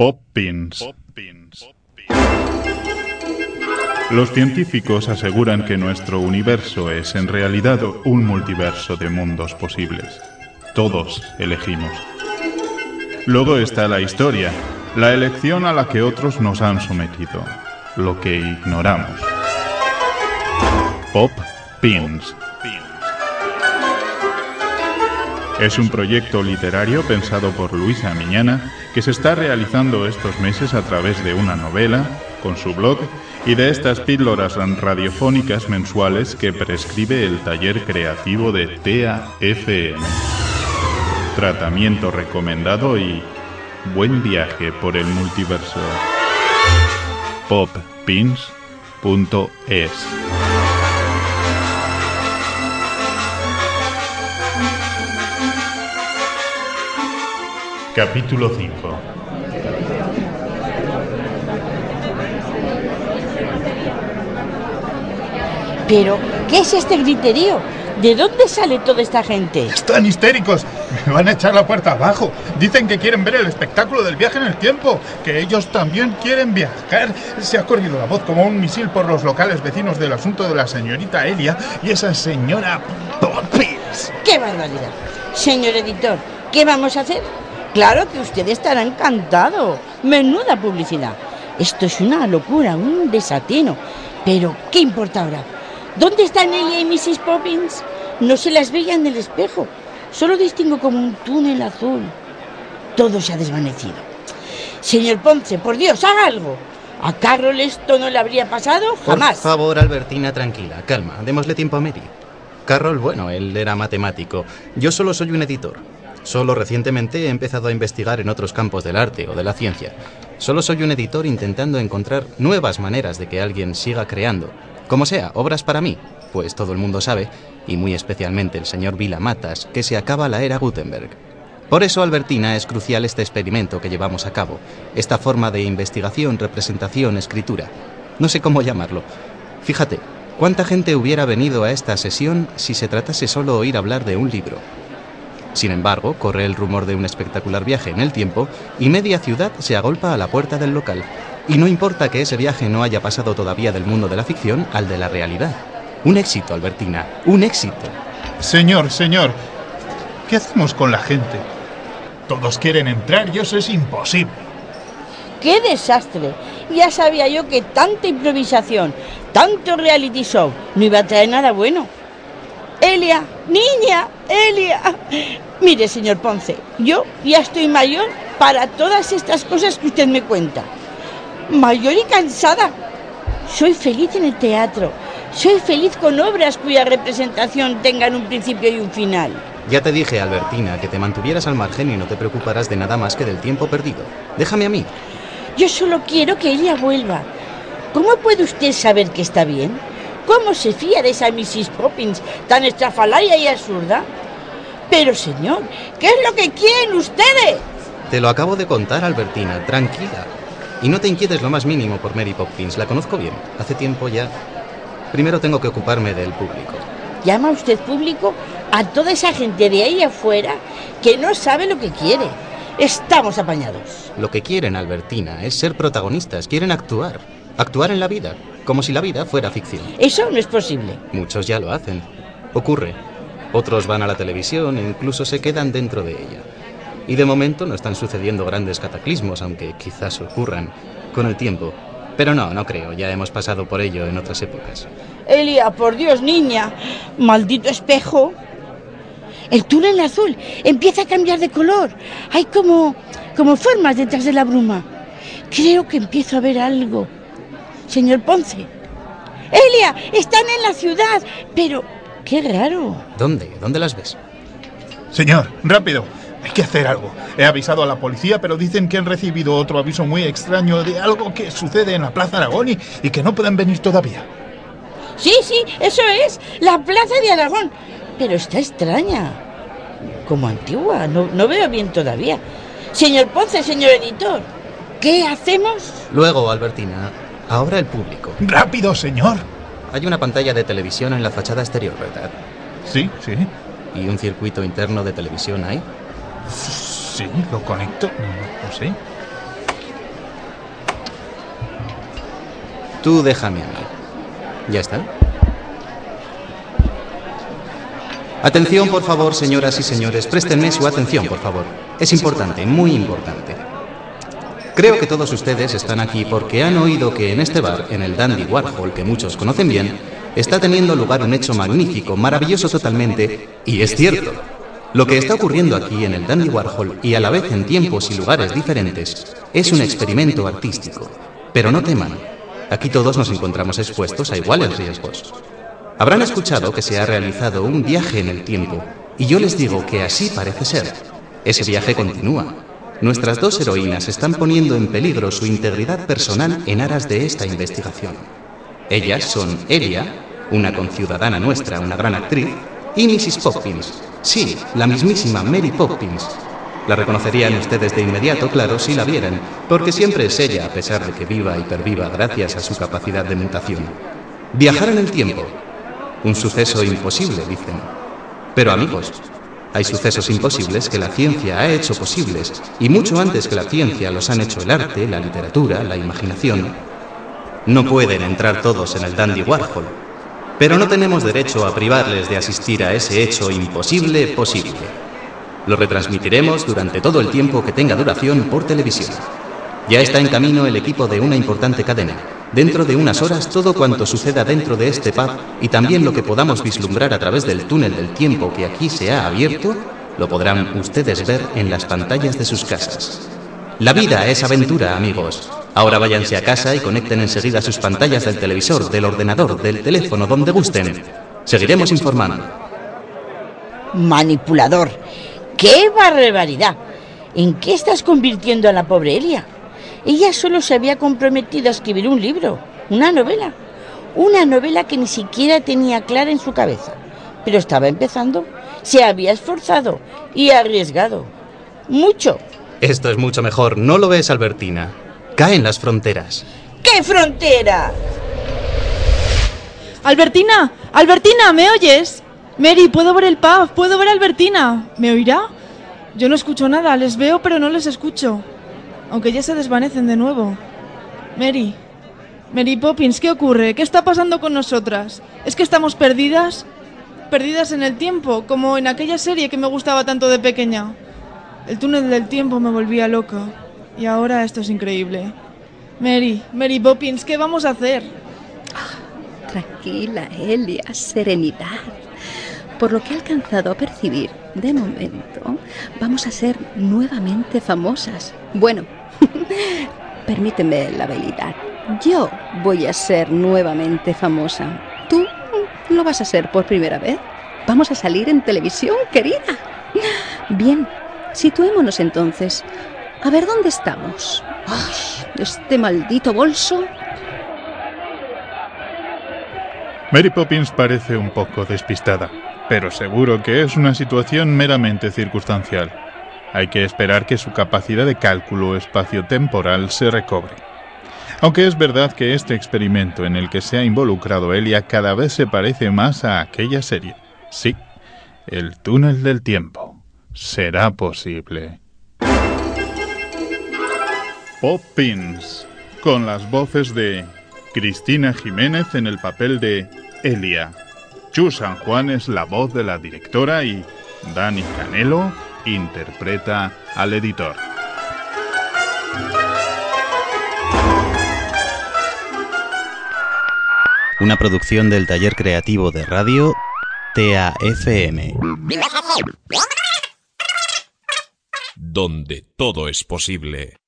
Pop Pins. Los científicos aseguran que nuestro universo es en realidad un multiverso de mundos posibles. Todos elegimos. Luego está la historia, la elección a la que otros nos han sometido, lo que ignoramos. Pop Pins. Es un proyecto literario pensado por Luisa Miñana que se está realizando estos meses a través de una novela, con su blog y de estas píldoras radiofónicas mensuales que prescribe el taller creativo de TAFM. Tratamiento recomendado y buen viaje por el multiverso. poppins.es Capítulo 5 Pero, ¿qué es este griterío? ¿De dónde sale toda esta gente? Están histéricos. Me van a echar la puerta abajo. Dicen que quieren ver el espectáculo del viaje en el tiempo, que ellos también quieren viajar. Se ha corrido la voz como un misil por los locales vecinos del asunto de la señorita Elia y esa señora Poppins. ¡Qué barbaridad! Señor editor, ¿qué vamos a hacer? Claro que usted estará encantado. Menuda publicidad. Esto es una locura, un desatino. Pero, ¿qué importa ahora? ¿Dónde están Elia y Mrs. Poppins? No se las veía en el espejo. Solo distingo como un túnel azul. Todo se ha desvanecido. Señor Ponce, por Dios, haga algo. ¿A Carol esto no le habría pasado? Jamás. Por favor, Albertina, tranquila, calma, démosle tiempo a Mary. Carol, bueno, él era matemático. Yo solo soy un editor. Solo recientemente he empezado a investigar en otros campos del arte o de la ciencia. Solo soy un editor intentando encontrar nuevas maneras de que alguien siga creando. Como sea, obras para mí, pues todo el mundo sabe, y muy especialmente el señor Vila Matas, que se acaba la era Gutenberg. Por eso, Albertina, es crucial este experimento que llevamos a cabo, esta forma de investigación, representación, escritura. No sé cómo llamarlo. Fíjate, ¿cuánta gente hubiera venido a esta sesión si se tratase solo oír hablar de un libro? Sin embargo, corre el rumor de un espectacular viaje en el tiempo y media ciudad se agolpa a la puerta del local. Y no importa que ese viaje no haya pasado todavía del mundo de la ficción al de la realidad. Un éxito, Albertina, un éxito. Señor, señor, ¿qué hacemos con la gente? Todos quieren entrar y eso es imposible. ¡Qué desastre! Ya sabía yo que tanta improvisación, tanto reality show, no iba a traer nada bueno. Elia, niña, Elia. Mire, señor Ponce, yo ya estoy mayor para todas estas cosas que usted me cuenta. Mayor y cansada. Soy feliz en el teatro. Soy feliz con obras cuya representación tengan un principio y un final. Ya te dije, Albertina, que te mantuvieras al margen y no te preocuparas de nada más que del tiempo perdido. Déjame a mí. Yo solo quiero que Elia vuelva. ¿Cómo puede usted saber que está bien? ¿Cómo se fía de esa Mrs. Poppins tan estrafalaria y absurda? Pero, señor, ¿qué es lo que quieren ustedes? Te lo acabo de contar, Albertina, tranquila. Y no te inquietes lo más mínimo por Mary Poppins, la conozco bien. Hace tiempo ya. Primero tengo que ocuparme del público. ¿Llama usted público a toda esa gente de ahí afuera que no sabe lo que quiere? Estamos apañados. Lo que quieren, Albertina, es ser protagonistas, quieren actuar. Actuar en la vida, como si la vida fuera ficción. Eso no es posible. Muchos ya lo hacen. Ocurre. Otros van a la televisión e incluso se quedan dentro de ella. Y de momento no están sucediendo grandes cataclismos, aunque quizás ocurran con el tiempo. Pero no, no creo, ya hemos pasado por ello en otras épocas. Elia, por Dios, niña. Maldito espejo. El túnel azul empieza a cambiar de color. Hay como, como formas detrás de la bruma. Creo que empiezo a ver algo. Señor Ponce. Elia, están en la ciudad. Pero, qué raro. ¿Dónde? ¿Dónde las ves? Señor, rápido. Hay que hacer algo. He avisado a la policía, pero dicen que han recibido otro aviso muy extraño de algo que sucede en la Plaza Aragón y, y que no pueden venir todavía. Sí, sí, eso es. La Plaza de Aragón. Pero está extraña. Como antigua. No, no veo bien todavía. Señor Ponce, señor editor. ¿Qué hacemos? Luego, Albertina, Ahora el público. ¡Rápido, señor! Hay una pantalla de televisión en la fachada exterior, ¿verdad? Sí, sí. ¿Y un circuito interno de televisión ahí? Sí, lo conecto. No, no sé. Tú déjame a mí. ¿Ya está? Atención, por favor, señoras y señores. Préstenme su atención, por favor. Es importante, muy importante. Creo que todos ustedes están aquí porque han oído que en este bar, en el Dandy Warhol, que muchos conocen bien, está teniendo lugar un hecho magnífico, maravilloso totalmente, y es cierto. Lo que está ocurriendo aquí en el Dandy Warhol y a la vez en tiempos y lugares diferentes es un experimento artístico. Pero no teman, aquí todos nos encontramos expuestos a iguales riesgos. Habrán escuchado que se ha realizado un viaje en el tiempo, y yo les digo que así parece ser. Ese viaje continúa. Nuestras dos heroínas están poniendo en peligro su integridad personal en aras de esta investigación. Ellas son Elia, una conciudadana nuestra, una gran actriz, y Mrs. Poppins. Sí, la mismísima Mary Poppins. La reconocerían ustedes de inmediato, claro, si la vieran, porque siempre es ella, a pesar de que viva y perviva gracias a su capacidad de mutación. Viajar en el tiempo. Un suceso imposible, dicen. Pero amigos, hay sucesos imposibles que la ciencia ha hecho posibles, y mucho antes que la ciencia los han hecho el arte, la literatura, la imaginación, no pueden entrar todos en el Dandy Warhol, pero no tenemos derecho a privarles de asistir a ese hecho imposible posible. Lo retransmitiremos durante todo el tiempo que tenga duración por televisión. Ya está en camino el equipo de una importante cadena. Dentro de unas horas todo cuanto suceda dentro de este pub y también lo que podamos vislumbrar a través del túnel del tiempo que aquí se ha abierto, lo podrán ustedes ver en las pantallas de sus casas. La vida es aventura, amigos. Ahora váyanse a casa y conecten enseguida sus pantallas del televisor, del ordenador, del teléfono, donde gusten. Seguiremos informando. Manipulador. ¡Qué barbaridad! ¿En qué estás convirtiendo a la pobre Elia? Ella solo se había comprometido a escribir un libro, una novela. Una novela que ni siquiera tenía clara en su cabeza. Pero estaba empezando. Se había esforzado y arriesgado. Mucho. Esto es mucho mejor, ¿no lo ves, Albertina? caen las fronteras. ¿Qué frontera? Albertina, Albertina, ¿me oyes? Mary, puedo ver el pub, puedo ver a Albertina. ¿Me oirá? Yo no escucho nada, les veo pero no les escucho. Aunque ya se desvanecen de nuevo. Mary, Mary Poppins, ¿qué ocurre? ¿Qué está pasando con nosotras? ¿Es que estamos perdidas? Perdidas en el tiempo, como en aquella serie que me gustaba tanto de pequeña. El túnel del tiempo me volvía loca. Y ahora esto es increíble. Mary, Mary Poppins, ¿qué vamos a hacer? tranquila, Elia, serenidad. Por lo que he alcanzado a percibir, de momento, vamos a ser nuevamente famosas. Bueno, permíteme la habilidad. Yo voy a ser nuevamente famosa. ¿Tú lo vas a ser por primera vez? Vamos a salir en televisión, querida. Bien, situémonos entonces. A ver dónde estamos. Ay, este maldito bolso. Mary Poppins parece un poco despistada, pero seguro que es una situación meramente circunstancial. Hay que esperar que su capacidad de cálculo espacio-temporal se recobre. Aunque es verdad que este experimento en el que se ha involucrado Elia cada vez se parece más a aquella serie. Sí, el túnel del tiempo. Será posible. Poppins, con las voces de Cristina Jiménez en el papel de Elia, Chu San Juan es la voz de la directora y Dani Canelo interpreta al editor. Una producción del taller creativo de radio TAFM. Donde todo es posible.